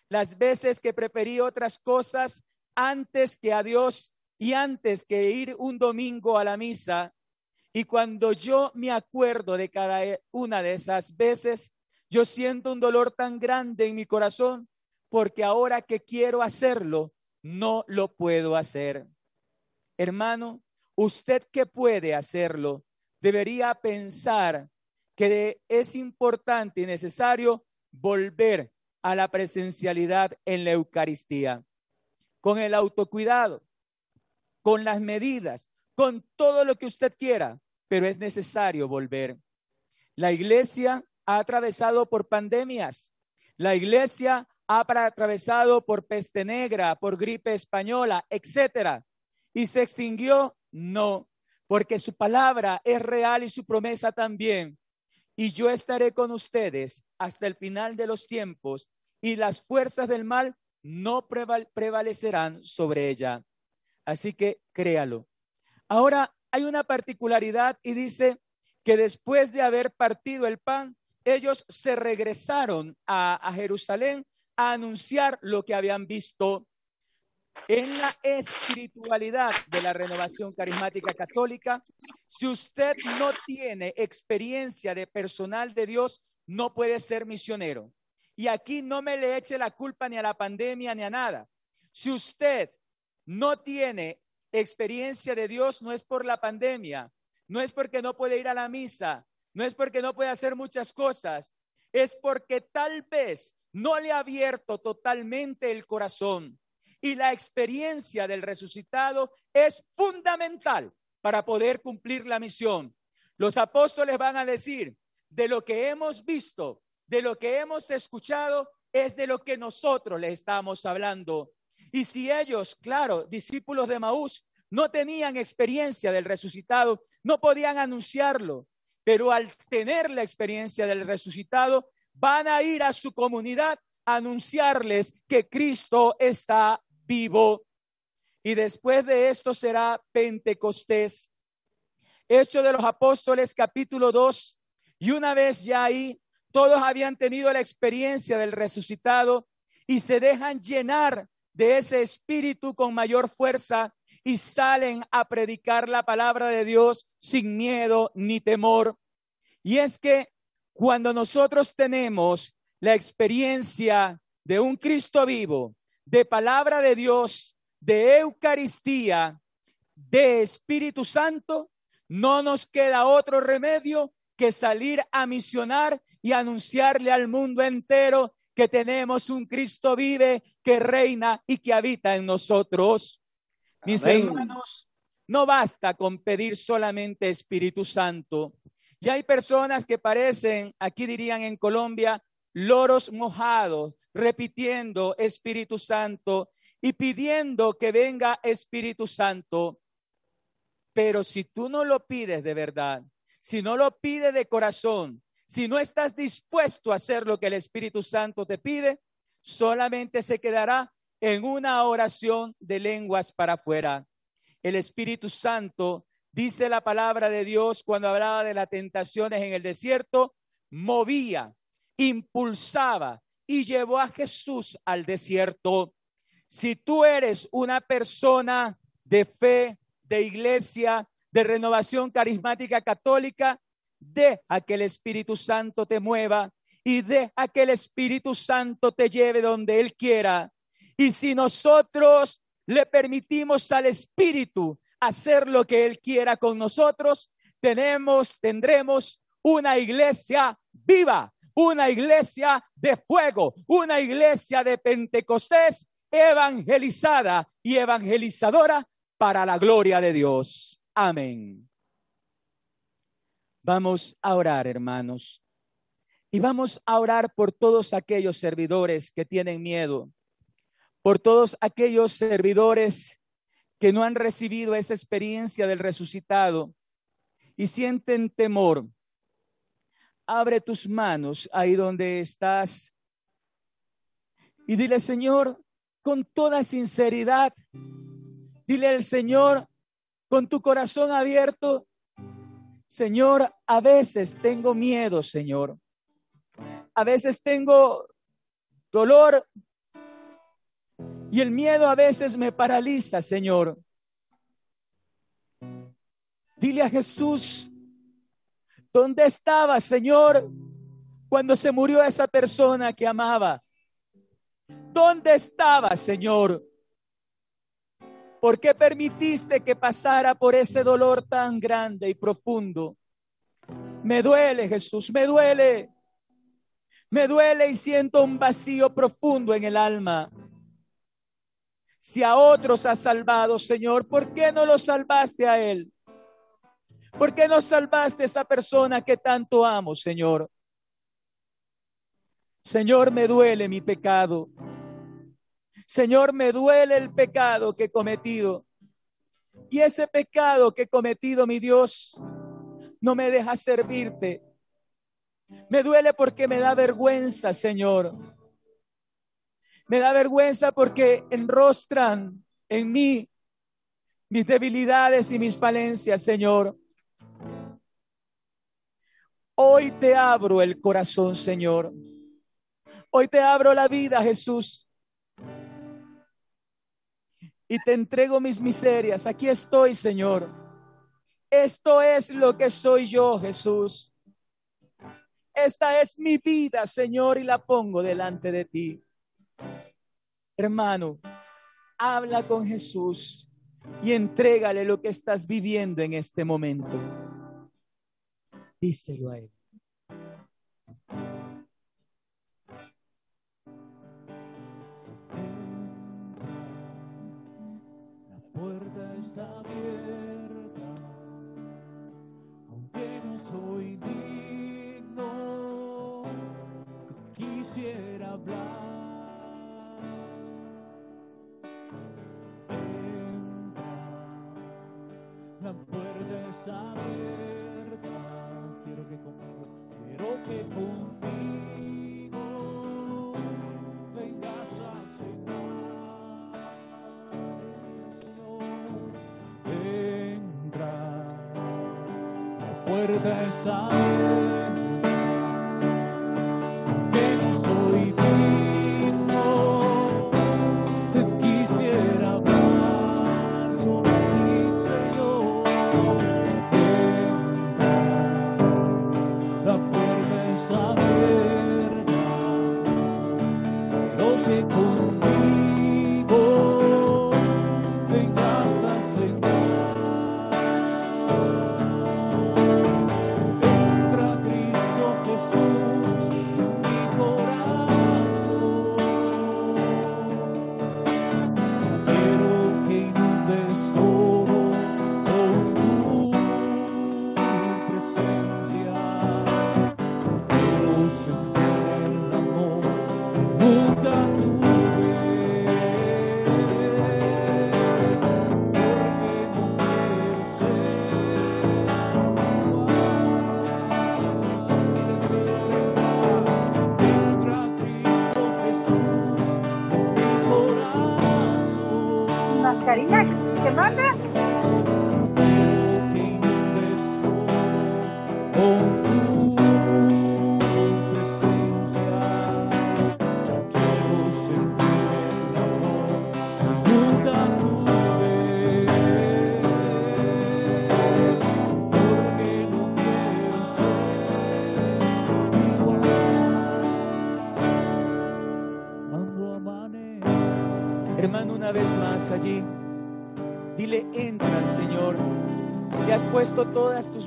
Las veces que preferí otras cosas antes que a Dios y antes que ir un domingo a la misa. Y cuando yo me acuerdo de cada una de esas veces, yo siento un dolor tan grande en mi corazón porque ahora que quiero hacerlo, no lo puedo hacer. Hermano, usted que puede hacerlo, debería pensar que es importante y necesario volver a la presencialidad en la Eucaristía. Con el autocuidado, con las medidas, con todo lo que usted quiera, pero es necesario volver. La iglesia ha atravesado por pandemias, la iglesia ha atravesado por peste negra, por gripe española, etcétera, y se extinguió, no, porque su palabra es real y su promesa también. Y yo estaré con ustedes hasta el final de los tiempos y las fuerzas del mal no prevalecerán sobre ella. Así que créalo. Ahora hay una particularidad y dice que después de haber partido el pan, ellos se regresaron a, a Jerusalén a anunciar lo que habían visto. En la espiritualidad de la renovación carismática católica, si usted no tiene experiencia de personal de Dios, no puede ser misionero. Y aquí no me le eche la culpa ni a la pandemia ni a nada. Si usted no tiene experiencia de Dios, no es por la pandemia, no es porque no puede ir a la misa, no es porque no puede hacer muchas cosas, es porque tal vez no le ha abierto totalmente el corazón y la experiencia del resucitado es fundamental para poder cumplir la misión. Los apóstoles van a decir, de lo que hemos visto, de lo que hemos escuchado, es de lo que nosotros les estamos hablando. Y si ellos, claro, discípulos de Maús, no tenían experiencia del resucitado, no podían anunciarlo, pero al tener la experiencia del resucitado, van a ir a su comunidad a anunciarles que Cristo está vivo. Y después de esto será Pentecostés. Hecho de los Apóstoles capítulo 2. Y una vez ya ahí, todos habían tenido la experiencia del resucitado y se dejan llenar de ese espíritu con mayor fuerza y salen a predicar la palabra de Dios sin miedo ni temor. Y es que cuando nosotros tenemos la experiencia de un Cristo vivo, de palabra de Dios, de Eucaristía, de Espíritu Santo, no nos queda otro remedio que salir a misionar y anunciarle al mundo entero que tenemos un Cristo vive, que reina y que habita en nosotros. Mis hermanos, no basta con pedir solamente Espíritu Santo. Y hay personas que parecen, aquí dirían en Colombia, loros mojados, repitiendo Espíritu Santo y pidiendo que venga Espíritu Santo. Pero si tú no lo pides de verdad, si no lo pides de corazón, si no estás dispuesto a hacer lo que el Espíritu Santo te pide, solamente se quedará en una oración de lenguas para afuera. El Espíritu Santo, dice la palabra de Dios cuando hablaba de las tentaciones en el desierto, movía, impulsaba y llevó a Jesús al desierto. Si tú eres una persona de fe, de iglesia, de renovación carismática católica, deja que el Espíritu Santo te mueva y deja que el Espíritu Santo te lleve donde Él quiera. Y si nosotros le permitimos al Espíritu hacer lo que Él quiera con nosotros, tenemos, tendremos una iglesia viva, una iglesia de fuego, una iglesia de Pentecostés evangelizada y evangelizadora para la gloria de Dios. Amén. Vamos a orar, hermanos. Y vamos a orar por todos aquellos servidores que tienen miedo, por todos aquellos servidores que no han recibido esa experiencia del resucitado y sienten temor abre tus manos ahí donde estás y dile, Señor, con toda sinceridad, dile al Señor, con tu corazón abierto, Señor, a veces tengo miedo, Señor. A veces tengo dolor y el miedo a veces me paraliza, Señor. Dile a Jesús, ¿Dónde estaba, Señor, cuando se murió esa persona que amaba? ¿Dónde estaba, Señor? ¿Por qué permitiste que pasara por ese dolor tan grande y profundo? Me duele, Jesús, me duele. Me duele y siento un vacío profundo en el alma. Si a otros has salvado, Señor, ¿por qué no lo salvaste a Él? ¿Por qué no salvaste a esa persona que tanto amo, Señor? Señor, me duele mi pecado. Señor, me duele el pecado que he cometido. Y ese pecado que he cometido, mi Dios, no me deja servirte. Me duele porque me da vergüenza, Señor. Me da vergüenza porque enrostran en mí mis debilidades y mis falencias, Señor. Hoy te abro el corazón, Señor. Hoy te abro la vida, Jesús. y te entrego mis miserias. Aquí estoy, Señor. Esto es lo que soy yo, Jesús. Esta es mi vida, Señor, y la pongo delante de ti. Hermano, habla con Jesús y entrégale lo que estás viviendo en este momento. La puerta está abierta, aunque no soy digno, quisiera hablar. La puerta está abierta, quiero que conmigo, vengas a cenar. Señor, entra, la puerta está abierta,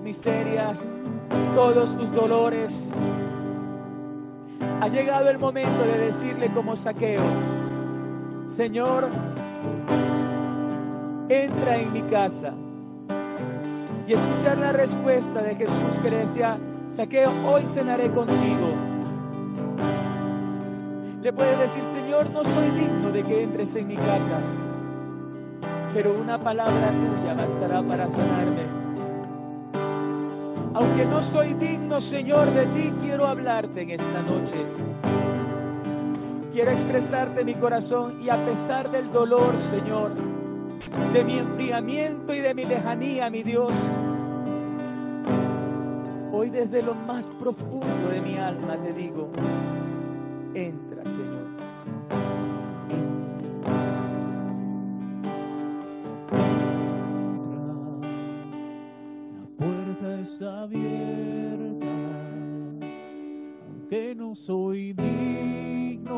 miserias, todos tus dolores. Ha llegado el momento de decirle como saqueo, Señor, entra en mi casa. Y escuchar la respuesta de Jesús que le decía, saqueo, hoy cenaré contigo. Le puedes decir, Señor, no soy digno de que entres en mi casa, pero una palabra tuya bastará para sanarme. Aunque no soy digno, Señor, de ti, quiero hablarte en esta noche. Quiero expresarte mi corazón y a pesar del dolor, Señor, de mi enfriamiento y de mi lejanía, mi Dios, hoy desde lo más profundo de mi alma te digo, entra, Señor. No soy digno,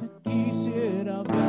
te quisiera hablar.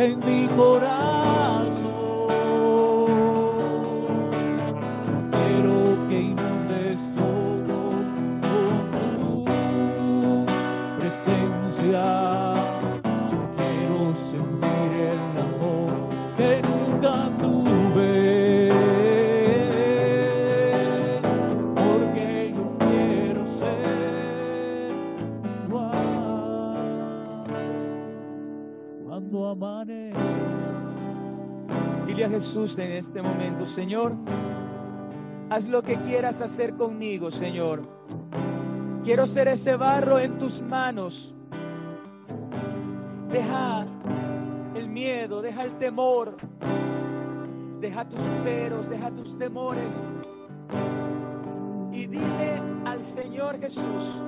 Jesús Señor, haz lo que quieras hacer conmigo, Señor. Quiero ser ese barro en tus manos. Deja el miedo, deja el temor, deja tus peros, deja tus temores. Y dile al Señor Jesús,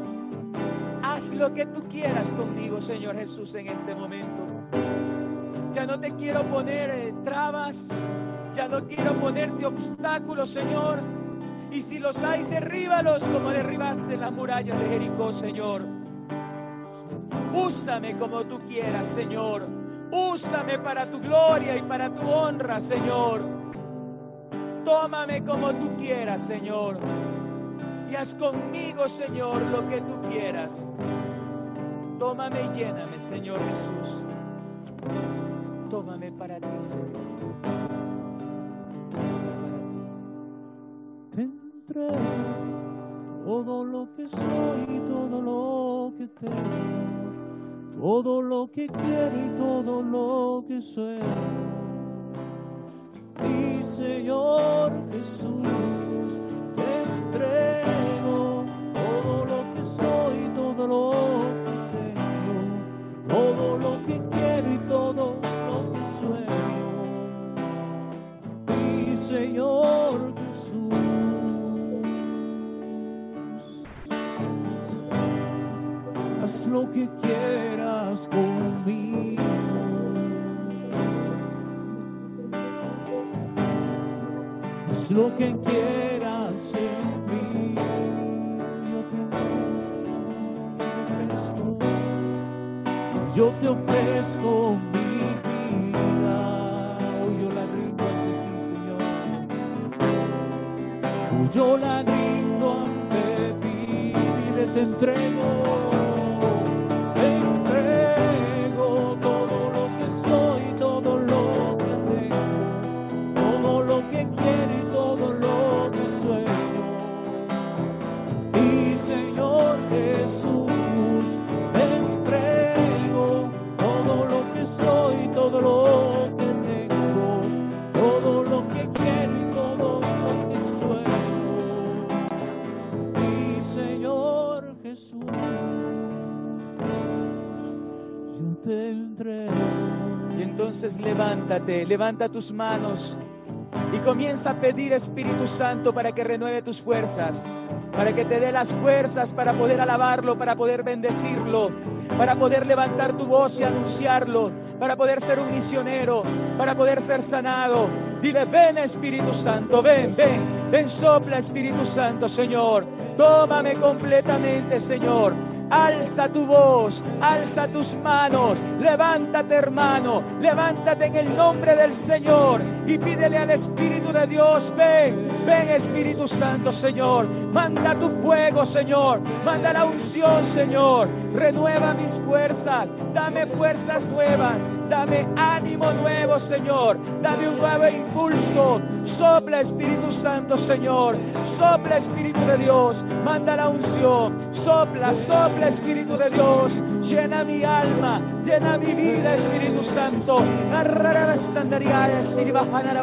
haz lo que tú quieras conmigo, Señor Jesús, en este momento. Ya no te quiero poner eh, trabas, ya no quiero ponerte obstáculos, Señor. Y si los hay, derríbalos como derribaste las murallas de Jericó, Señor. Úsame como tú quieras, Señor. Úsame para tu gloria y para tu honra, Señor. Tómame como tú quieras, Señor. Y haz conmigo, Señor, lo que tú quieras. Tómame y lléname, Señor Jesús. Tómame para ti, Señor. Todo lo que soy y todo lo que tengo, todo lo que quiero y todo lo que soy. Mi Señor Jesús, te entrego todo lo que soy y todo lo que tengo, todo lo que quiero y todo lo que sueño. Mi Señor Lo que quieras conmigo. Haz lo que quieras en mí. Yo te ofrezco, yo te ofrezco mi vida. Hoy yo la rindo ante ti, Señor. Hoy yo la rindo ante ti. Dile, te entrego. Levántate, levanta tus manos y comienza a pedir Espíritu Santo para que renueve tus fuerzas, para que te dé las fuerzas para poder alabarlo, para poder bendecirlo, para poder levantar tu voz y anunciarlo, para poder ser un misionero, para poder ser sanado. Dile, ven Espíritu Santo, ven, ven, ven, sopla Espíritu Santo, Señor. Tómame completamente, Señor. Alza tu voz, alza tus manos, levántate hermano, levántate en el nombre del Señor y pídele al Espíritu de Dios, ven, ven Espíritu Santo Señor, manda tu fuego Señor, manda la unción Señor, renueva mis fuerzas, dame fuerzas nuevas, dame ánimo nuevo Señor, dame un nuevo impulso, sopla Espíritu Santo Señor, sopla Espíritu de Dios, manda la unción, sopla, sopla Espíritu de Dios, llena mi alma, llena mi vida Espíritu Santo, la la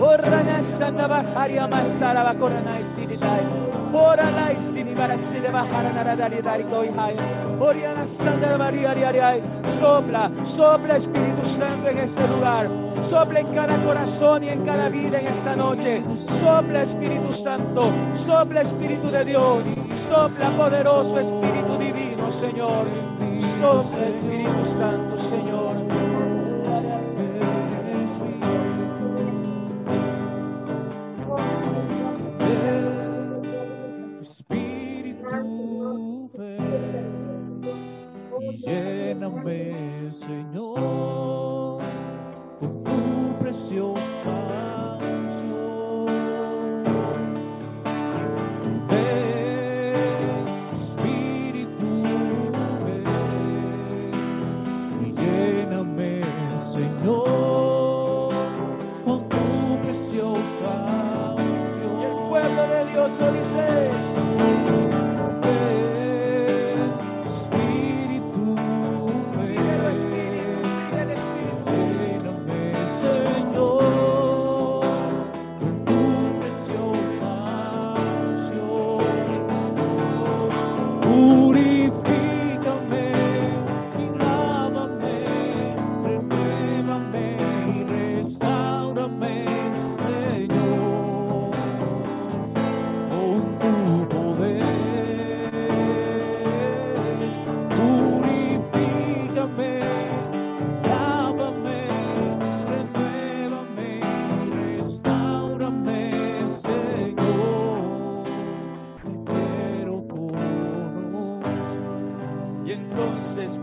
Orana sanda bajaria masara bakorana isinitai. Orana isini bara sine bahara nara dari dari koi hai. Oriana dari dari. Sopla, sopla Sopla Espíritu Santo en este lugar. Sopla en cada corazón y en cada vida en esta noche. Sopla Espíritu Santo. Sopla Espíritu de Dios. Sopla poderoso Espíritu divino, Señor. Sopla Espíritu Santo, Señor.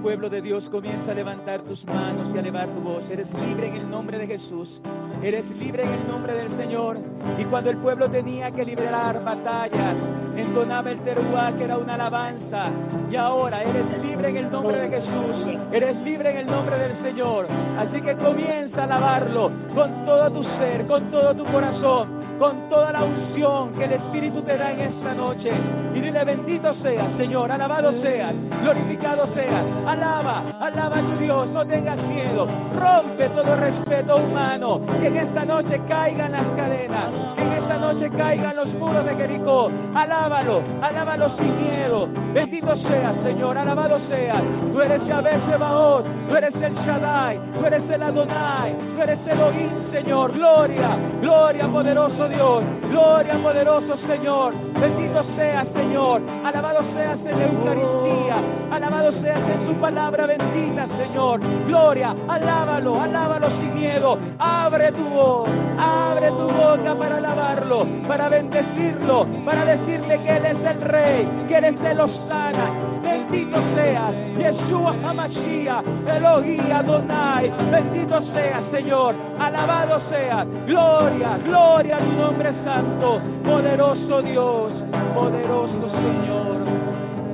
Pueblo de Dios, comienza a levantar tus manos y a elevar tu voz. Eres libre en el nombre de Jesús. Eres libre en el nombre del Señor. Y cuando el pueblo tenía que liberar batallas, entonaba el teruá, que era una alabanza. Y ahora eres libre en el nombre de Jesús. Eres libre en el nombre del Señor. Así que comienza a alabarlo con todo tu ser, con todo tu corazón, con toda la unción que el Espíritu te da en esta noche. Dile, bendito seas, Señor, alabado seas, glorificado seas. Alaba, alaba a tu Dios, no tengas miedo. Rompe todo respeto humano. Que en esta noche caigan las cadenas. Esta noche caigan los muros de Jericó. Alábalo, alábalo sin miedo. Bendito seas, Señor, alabado seas. Tú eres Yahvé Sebaot, tú eres el Shaddai, tú eres el Adonai, tú eres Elohim, Señor. Gloria, gloria, poderoso Dios. Gloria, poderoso Señor. Bendito seas, Señor. Alabado seas en la Eucaristía. Alabado seas en tu palabra bendita, Señor. Gloria, alábalo, alábalo sin miedo. Abre tu voz, abre tu boca para para bendecirlo, para decirle que Él es el Rey, que Él es el Osana. Bendito sea Yeshua Hamashiach, Elohim Adonai. Bendito sea, Señor. Alabado sea. Gloria, gloria a tu nombre santo. Poderoso Dios, poderoso Señor.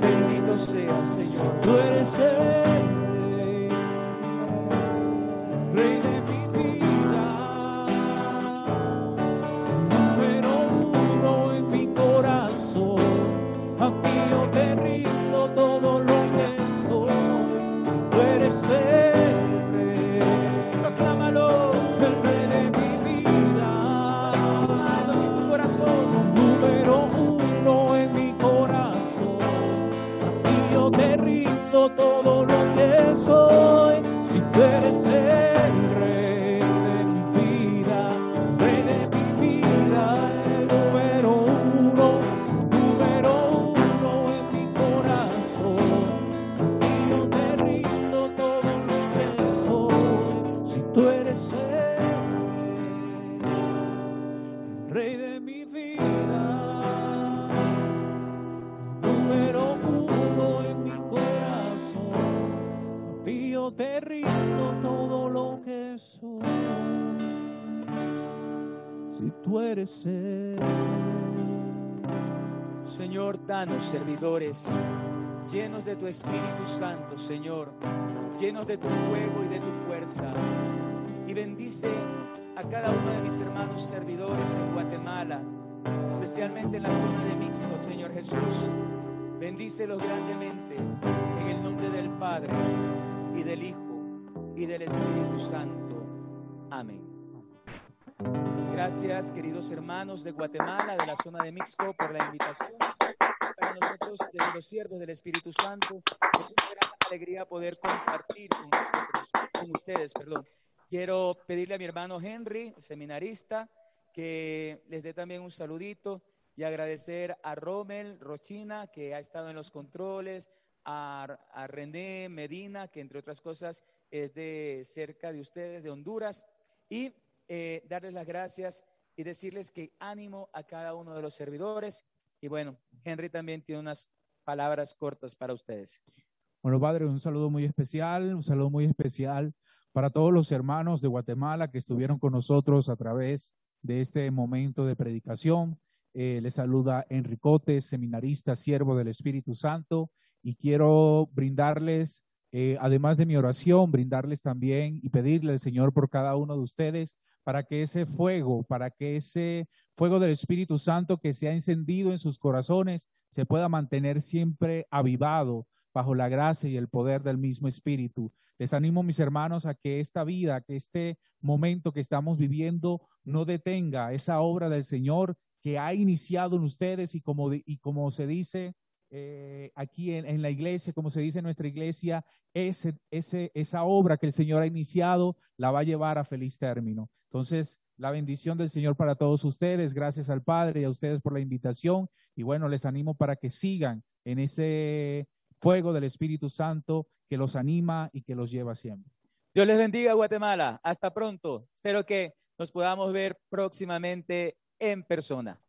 Bendito sea, Señor. Tú eres el danos servidores llenos de tu Espíritu Santo, Señor, llenos de tu fuego y de tu fuerza. Y bendice a cada uno de mis hermanos servidores en Guatemala, especialmente en la zona de Mixco, Señor Jesús. Bendícelos grandemente en el nombre del Padre y del Hijo y del Espíritu Santo. Amén. Gracias, queridos hermanos de Guatemala, de la zona de Mixco, por la invitación. Nosotros, desde los siervos del Espíritu Santo, es una gran alegría poder compartir con nosotros con ustedes, perdón. Quiero pedirle a mi hermano Henry, seminarista, que les dé también un saludito y agradecer a Rommel Rochina, que ha estado en los controles, a, a René Medina, que entre otras cosas es de cerca de ustedes, de Honduras, y eh, darles las gracias y decirles que ánimo a cada uno de los servidores. Y bueno, Henry también tiene unas palabras cortas para ustedes. Bueno, Padre, un saludo muy especial, un saludo muy especial para todos los hermanos de Guatemala que estuvieron con nosotros a través de este momento de predicación. Eh, les saluda Enricote, seminarista, siervo del Espíritu Santo, y quiero brindarles, eh, además de mi oración, brindarles también y pedirle al Señor por cada uno de ustedes para que ese fuego, para que ese fuego del Espíritu Santo que se ha encendido en sus corazones se pueda mantener siempre avivado bajo la gracia y el poder del mismo Espíritu. Les animo, mis hermanos, a que esta vida, que este momento que estamos viviendo no detenga esa obra del Señor que ha iniciado en ustedes y como, y como se dice eh, aquí en, en, la iglesia, como se dice en nuestra iglesia, ese, ese, esa obra que el Señor ha iniciado la va a llevar a feliz término. Entonces, la bendición del Señor para todos ustedes, gracias al Padre y a ustedes por la invitación. Y bueno, les animo para que sigan en ese fuego del Espíritu Santo que los anima y que los lleva siempre. Dios les bendiga, Guatemala. Hasta pronto. Espero que nos podamos ver próximamente en persona.